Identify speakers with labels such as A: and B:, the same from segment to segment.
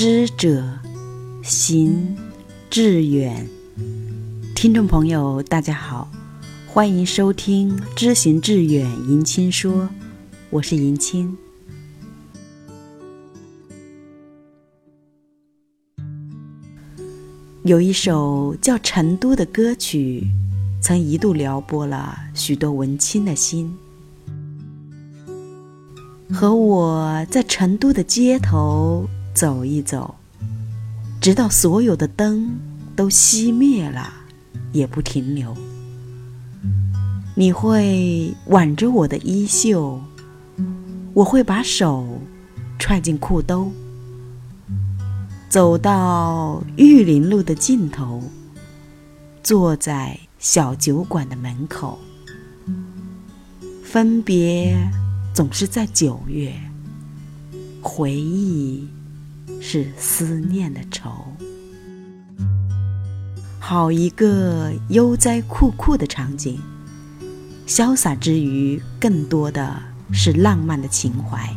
A: 知者行志远。听众朋友，大家好，欢迎收听《知行志远》迎亲说，我是迎亲。有一首叫《成都》的歌曲，曾一度撩拨了许多文青的心。和我在成都的街头走一走，直到所有的灯都熄灭了，也不停留。你会挽着我的衣袖，我会把手揣进裤兜。走到玉林路的尽头，坐在小酒馆的门口。分别总是在九月，回忆是思念的愁。好一个悠哉酷酷的场景，潇洒之余，更多的是浪漫的情怀。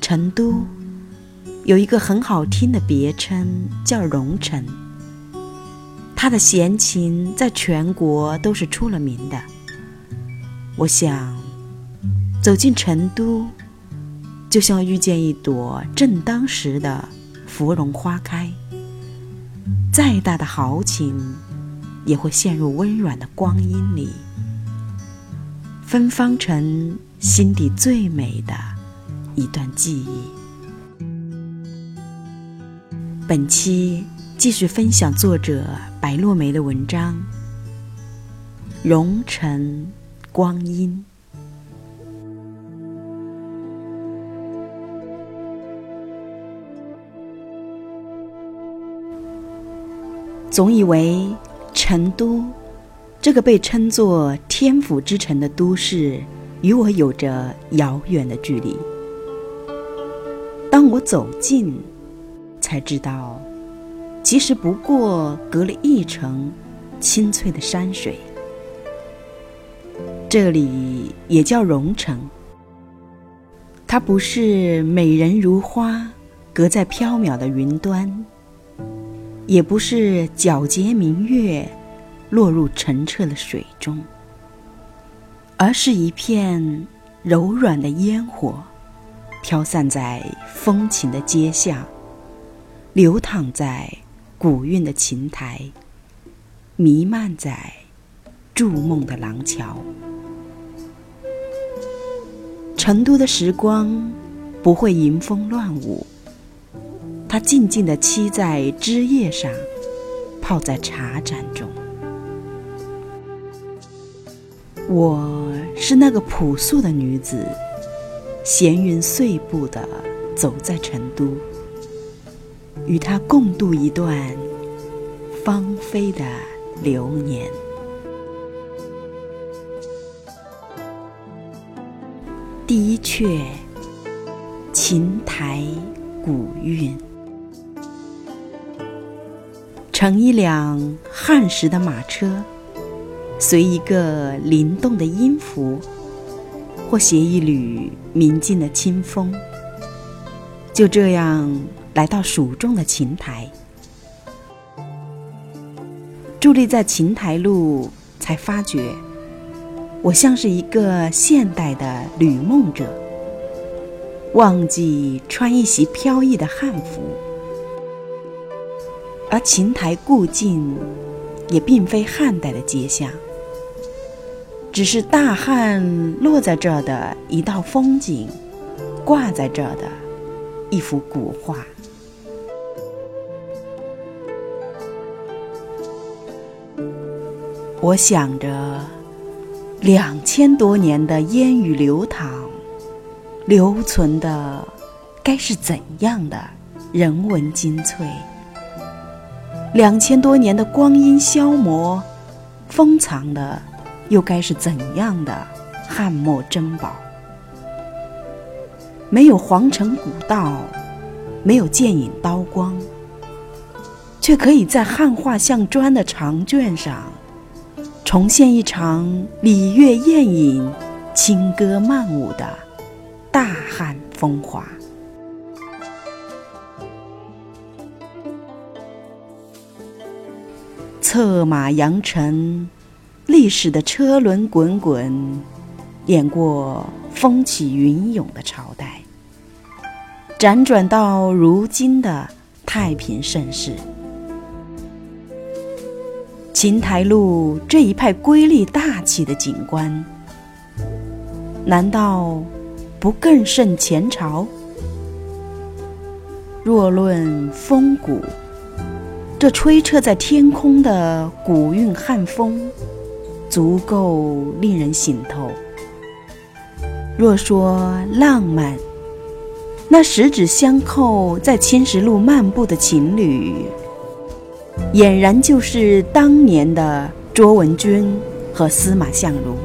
A: 成都。有一个很好听的别称叫蓉城，他的闲情在全国都是出了名的。我想，走进成都，就像遇见一朵正当时的芙蓉花开。再大的豪情，也会陷入温软的光阴里，芬芳成心底最美的一段记忆。本期继续分享作者白落梅的文章《蓉城光阴》。总以为成都这个被称作天府之城的都市，与我有着遥远的距离。当我走近，才知道，其实不过隔了一层清脆的山水。这里也叫蓉城。它不是美人如花，隔在飘渺的云端；也不是皎洁明月，落入澄澈的水中，而是一片柔软的烟火，飘散在风情的街巷。流淌在古韵的琴台，弥漫在筑梦的廊桥。成都的时光不会迎风乱舞，它静静地栖在枝叶上，泡在茶盏中。我是那个朴素的女子，闲云碎步地走在成都。与他共度一段芳菲的流年。第一阙，琴台古韵，乘一辆汉时的马车，随一个灵动的音符，或携一缕明净的清风，就这样。来到蜀中的琴台，伫立在琴台路，才发觉我像是一个现代的旅梦者，忘记穿一袭飘逸的汉服，而琴台故境也并非汉代的街巷，只是大汉落在这儿的一道风景，挂在这儿的一幅古画。我想着，两千多年的烟雨流淌，留存的该是怎样的人文精粹？两千多年的光阴消磨，封藏的又该是怎样的汉墨珍宝？没有皇城古道，没有剑影刀光，却可以在汉画像砖的长卷上。重现一场礼乐宴饮、轻歌曼舞的大汉风华。策马扬尘，历史的车轮滚滚，演过风起云涌的朝代，辗转到如今的太平盛世。琴台路这一派瑰丽大气的景观，难道不更胜前朝？若论风骨，这吹彻在天空的古韵汉风，足够令人醒透。若说浪漫，那十指相扣在青石路漫步的情侣，俨然就是当年的卓文君和司马相如，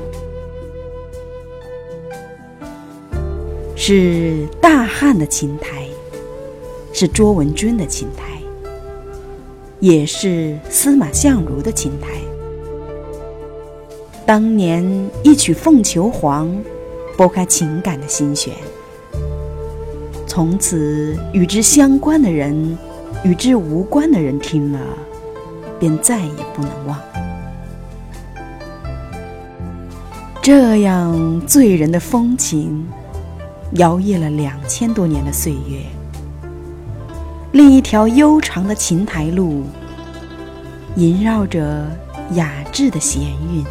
A: 是大汉的琴台。是卓文君的琴台，也是司马相如的琴台。当年一曲《凤求凰》，拨开情感的心弦，从此与之相关的人，与之无关的人听了，便再也不能忘。这样醉人的风情，摇曳了两千多年的岁月。另一条悠长的琴台路，萦绕着雅致的弦韵。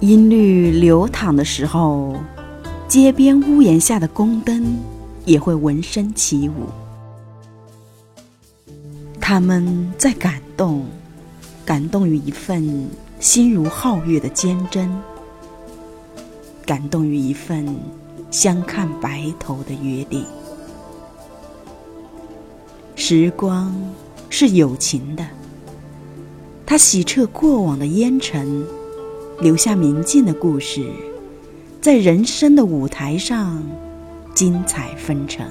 A: 音律流淌的时候，街边屋檐下的宫灯也会闻声起舞。他们在感动，感动于一份心如皓月的坚贞。感动于一份相看白头的约定。时光是友情的，它洗彻过往的烟尘，留下明净的故事，在人生的舞台上精彩纷呈。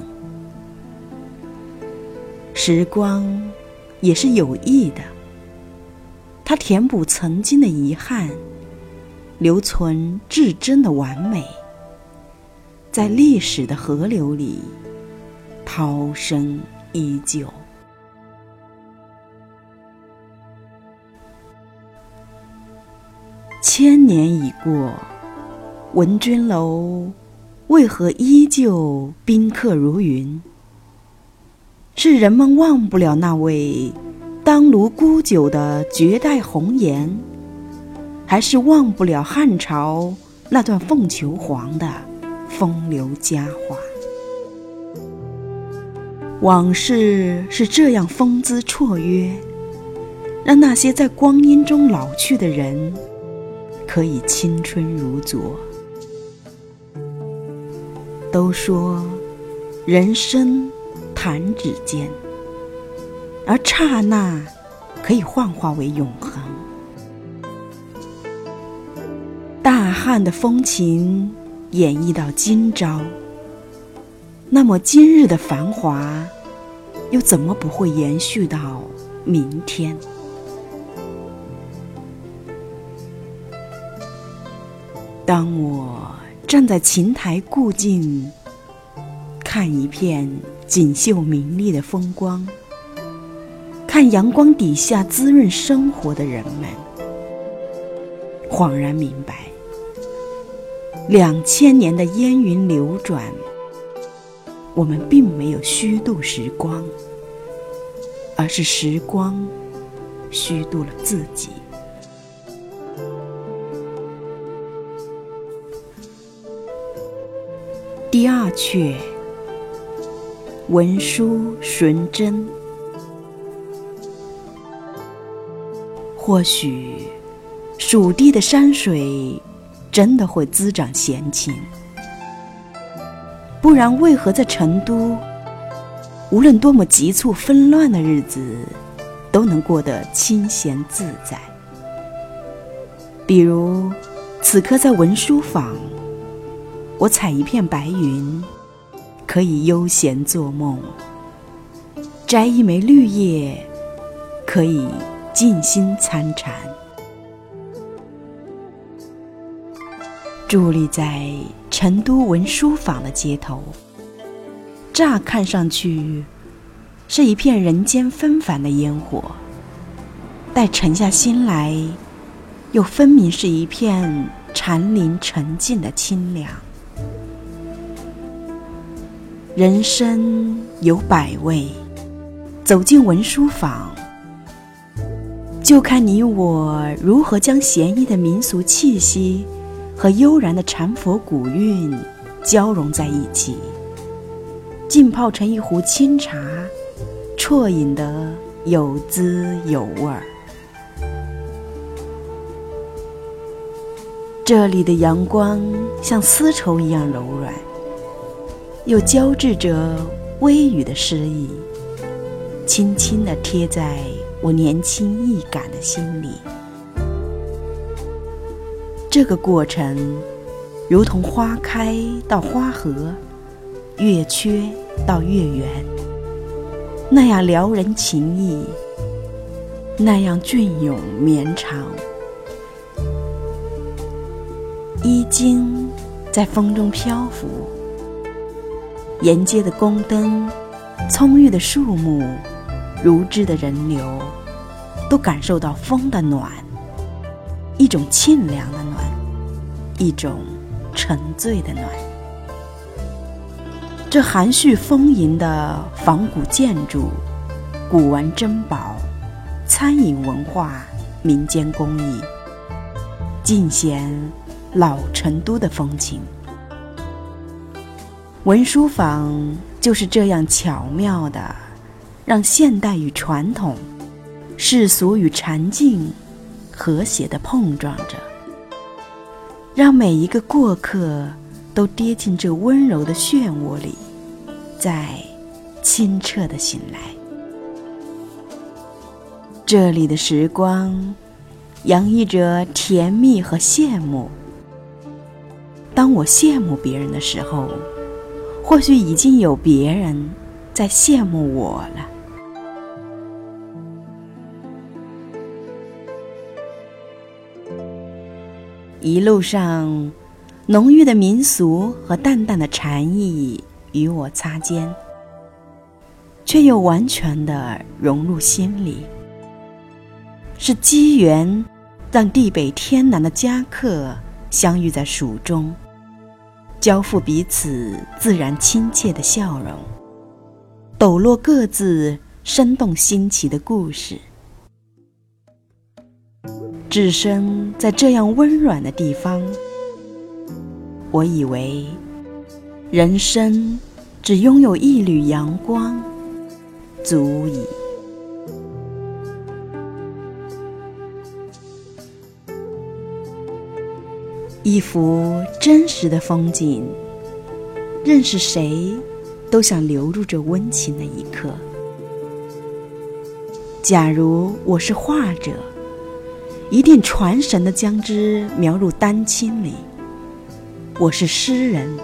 A: 时光也是有意的，它填补曾经的遗憾。留存至真的完美，在历史的河流里涛声依旧。千年已过，文君楼为何依旧宾客如云？是人们忘不了那位当炉沽酒的绝代红颜？还是忘不了汉朝那段凤求凰的风流佳话。往事是这样风姿绰约，让那些在光阴中老去的人，可以青春如昨。都说人生弹指间，而刹那可以幻化为永恒。汉的风情演绎到今朝，那么今日的繁华，又怎么不会延续到明天？当我站在琴台故境，看一片锦绣明丽的风光，看阳光底下滋润生活的人们，恍然明白。两千年的烟云流转，我们并没有虚度时光，而是时光虚度了自己。第二阙，文殊纯真，或许蜀地的山水。真的会滋长闲情，不然为何在成都，无论多么急促纷乱的日子，都能过得清闲自在？比如，此刻在文殊坊，我采一片白云，可以悠闲做梦；摘一枚绿叶，可以静心参禅。伫立在成都文殊坊的街头，乍看上去是一片人间纷繁的烟火，待沉下心来，又分明是一片禅林沉静的清凉。人生有百味，走进文书坊。就看你我如何将闲逸的民俗气息和悠然的禅佛古韵交融在一起，浸泡成一壶清茶，啜饮得有滋有味儿。这里的阳光像丝绸一样柔软，又交织着微雨的诗意，轻轻地贴在。我年轻易感的心里，这个过程如同花开到花合，月缺到月圆，那样撩人情意，那样隽永绵长。衣襟在风中漂浮，沿街的宫灯，葱郁的树木。如织的人流，都感受到风的暖，一种沁凉的暖，一种沉醉的暖。这含蓄丰盈的仿古建筑、古玩珍宝、餐饮文化、民间工艺，尽显老成都的风情。文书坊就是这样巧妙的。让现代与传统、世俗与禅境和谐的碰撞着，让每一个过客都跌进这温柔的漩涡里，再清澈的醒来。这里的时光洋溢着甜蜜和羡慕。当我羡慕别人的时候，或许已经有别人在羡慕我了。一路上，浓郁的民俗和淡淡的禅意与我擦肩，却又完全的融入心里。是机缘，让地北天南的家客相遇在蜀中，交付彼此自然亲切的笑容，抖落各自生动新奇的故事。置身在这样温暖的地方，我以为人生只拥有一缕阳光足矣。一幅真实的风景，认识谁都想留住这温情的一刻。假如我是画者。一定传神的将之描入丹青里。我是诗人，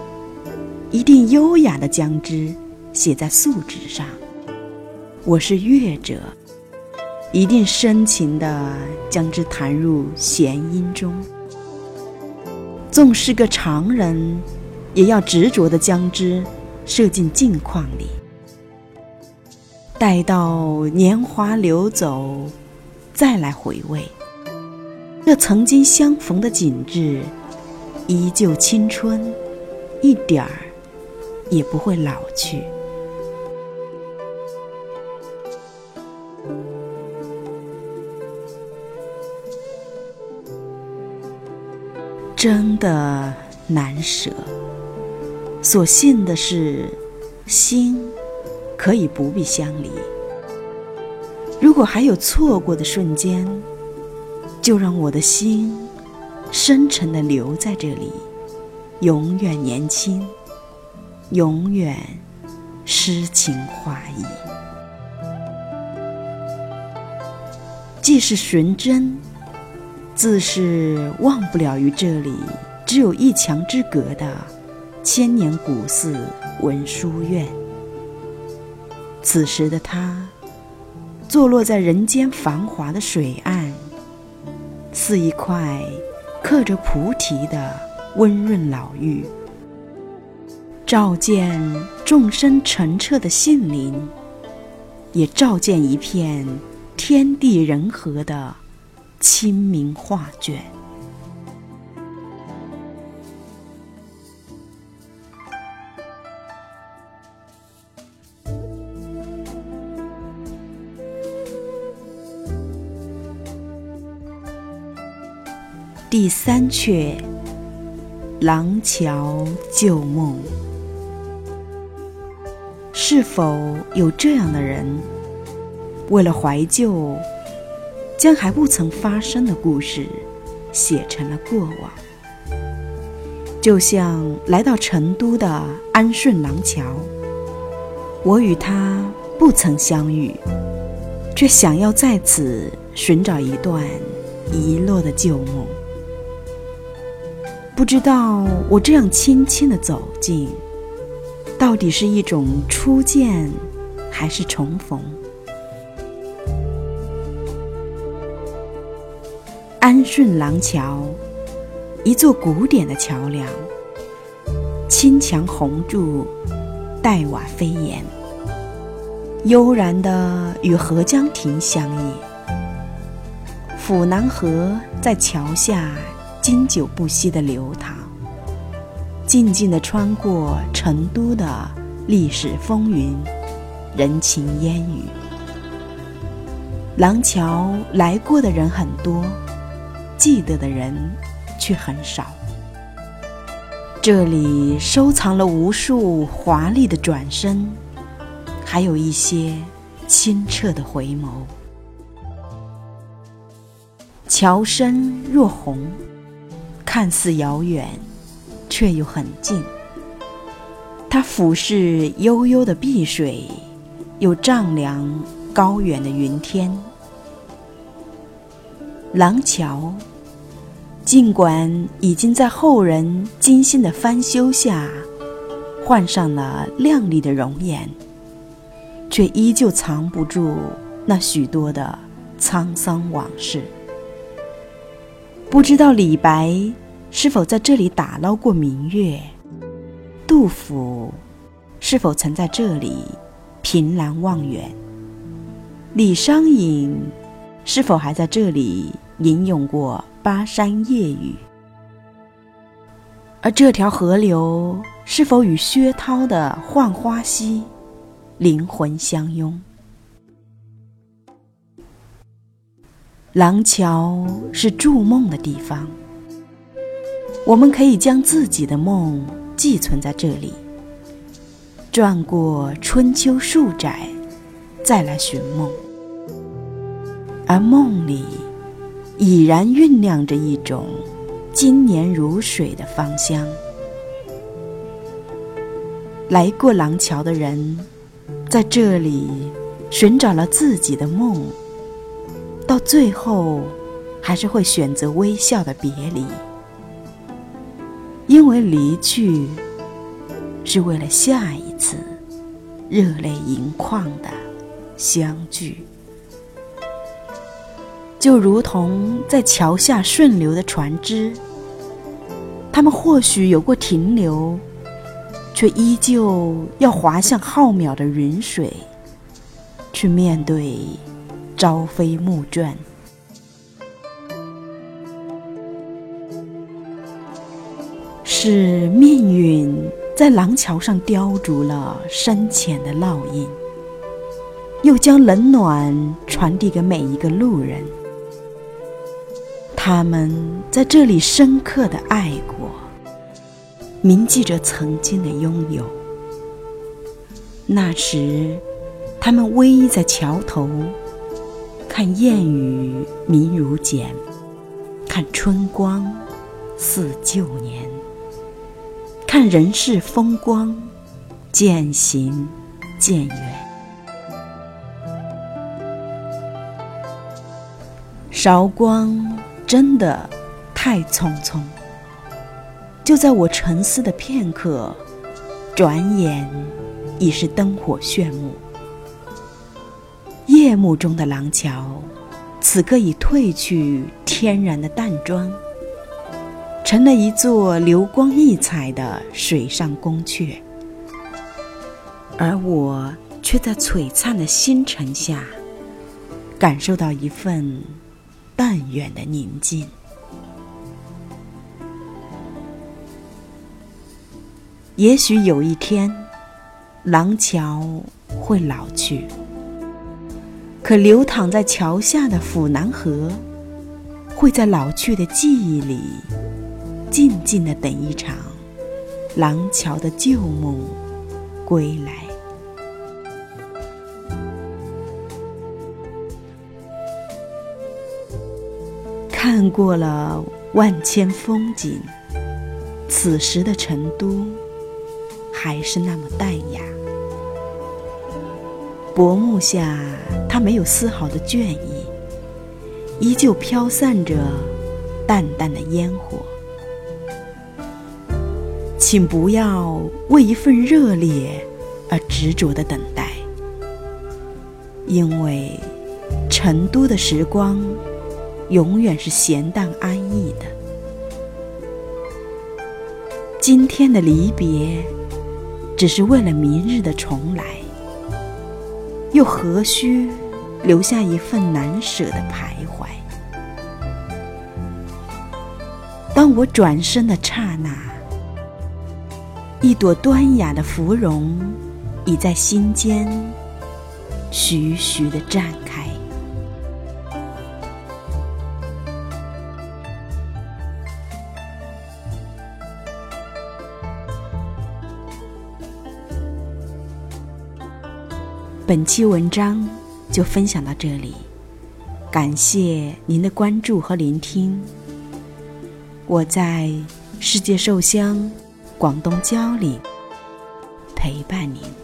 A: 一定优雅的将之写在素纸上。我是乐者，一定深情的将之弹入弦音中。纵是个常人，也要执着的将之射进镜框里。待到年华流走，再来回味。这曾经相逢的景致，依旧青春，一点儿也不会老去。真的难舍。所幸的是，心可以不必相离。如果还有错过的瞬间，就让我的心深沉的留在这里，永远年轻，永远诗情画意。既是寻真，自是忘不了于这里只有一墙之隔的千年古寺文殊院。此时的他，坐落在人间繁华的水岸。似一块刻着菩提的温润老玉，照见众生澄澈的心灵，也照见一片天地人和的清明画卷。第三阙《廊桥旧梦》，是否有这样的人，为了怀旧，将还不曾发生的故事写成了过往？就像来到成都的安顺廊桥，我与他不曾相遇，却想要在此寻找一段遗落的旧梦。不知道我这样轻轻的走近，到底是一种初见，还是重逢？安顺廊桥，一座古典的桥梁，青墙红柱，黛瓦飞檐，悠然的与合江亭相依。府南河在桥下。经久不息的流淌，静静的穿过成都的历史风云、人情烟雨。廊桥来过的人很多，记得的人却很少。这里收藏了无数华丽的转身，还有一些清澈的回眸。桥身若虹。看似遥远，却又很近。它俯视悠悠的碧水，又丈量高远的云天。廊桥，尽管已经在后人精心的翻修下，换上了亮丽的容颜，却依旧藏不住那许多的沧桑往事。不知道李白。是否在这里打捞过明月？杜甫是否曾在这里凭栏望远？李商隐是否还在这里吟咏过巴山夜雨？而这条河流是否与薛涛的《浣花溪》灵魂相拥？廊桥是筑梦的地方。我们可以将自己的梦寄存在这里，转过春秋数载，再来寻梦。而梦里已然酝酿着一种经年如水的芳香。来过廊桥的人，在这里寻找了自己的梦，到最后，还是会选择微笑的别离。因为离去，是为了下一次热泪盈眶的相聚。就如同在桥下顺流的船只，他们或许有过停留，却依旧要划向浩渺的云水，去面对朝飞暮转。是命运在廊桥上雕琢了深浅的烙印，又将冷暖传递给每一个路人。他们在这里深刻的爱过，铭记着曾经的拥有。那时，他们偎依在桥头，看烟雨明如剪，看春光似旧年。看人世风光，渐行渐远。韶光真的太匆匆，就在我沉思的片刻，转眼已是灯火炫目。夜幕中的廊桥，此刻已褪去天然的淡妆。成了一座流光溢彩的水上宫阙。而我却在璀璨的星辰下，感受到一份淡远的宁静。也许有一天，廊桥会老去，可流淌在桥下的府南河，会在老去的记忆里，静静的等一场廊桥的旧梦归来。看过了万千风景，此时的成都。还是那么淡雅，薄暮下，它没有丝毫的倦意，依旧飘散着淡淡的烟火。请不要为一份热烈而执着的等待，因为成都的时光永远是闲淡安逸的。今天的离别。只是为了明日的重来，又何须留下一份难舍的徘徊？当我转身的刹那，一朵端雅的芙蓉已在心间徐徐的绽开。本期文章就分享到这里，感谢您的关注和聆听。我在世界寿乡广东蕉岭陪伴您。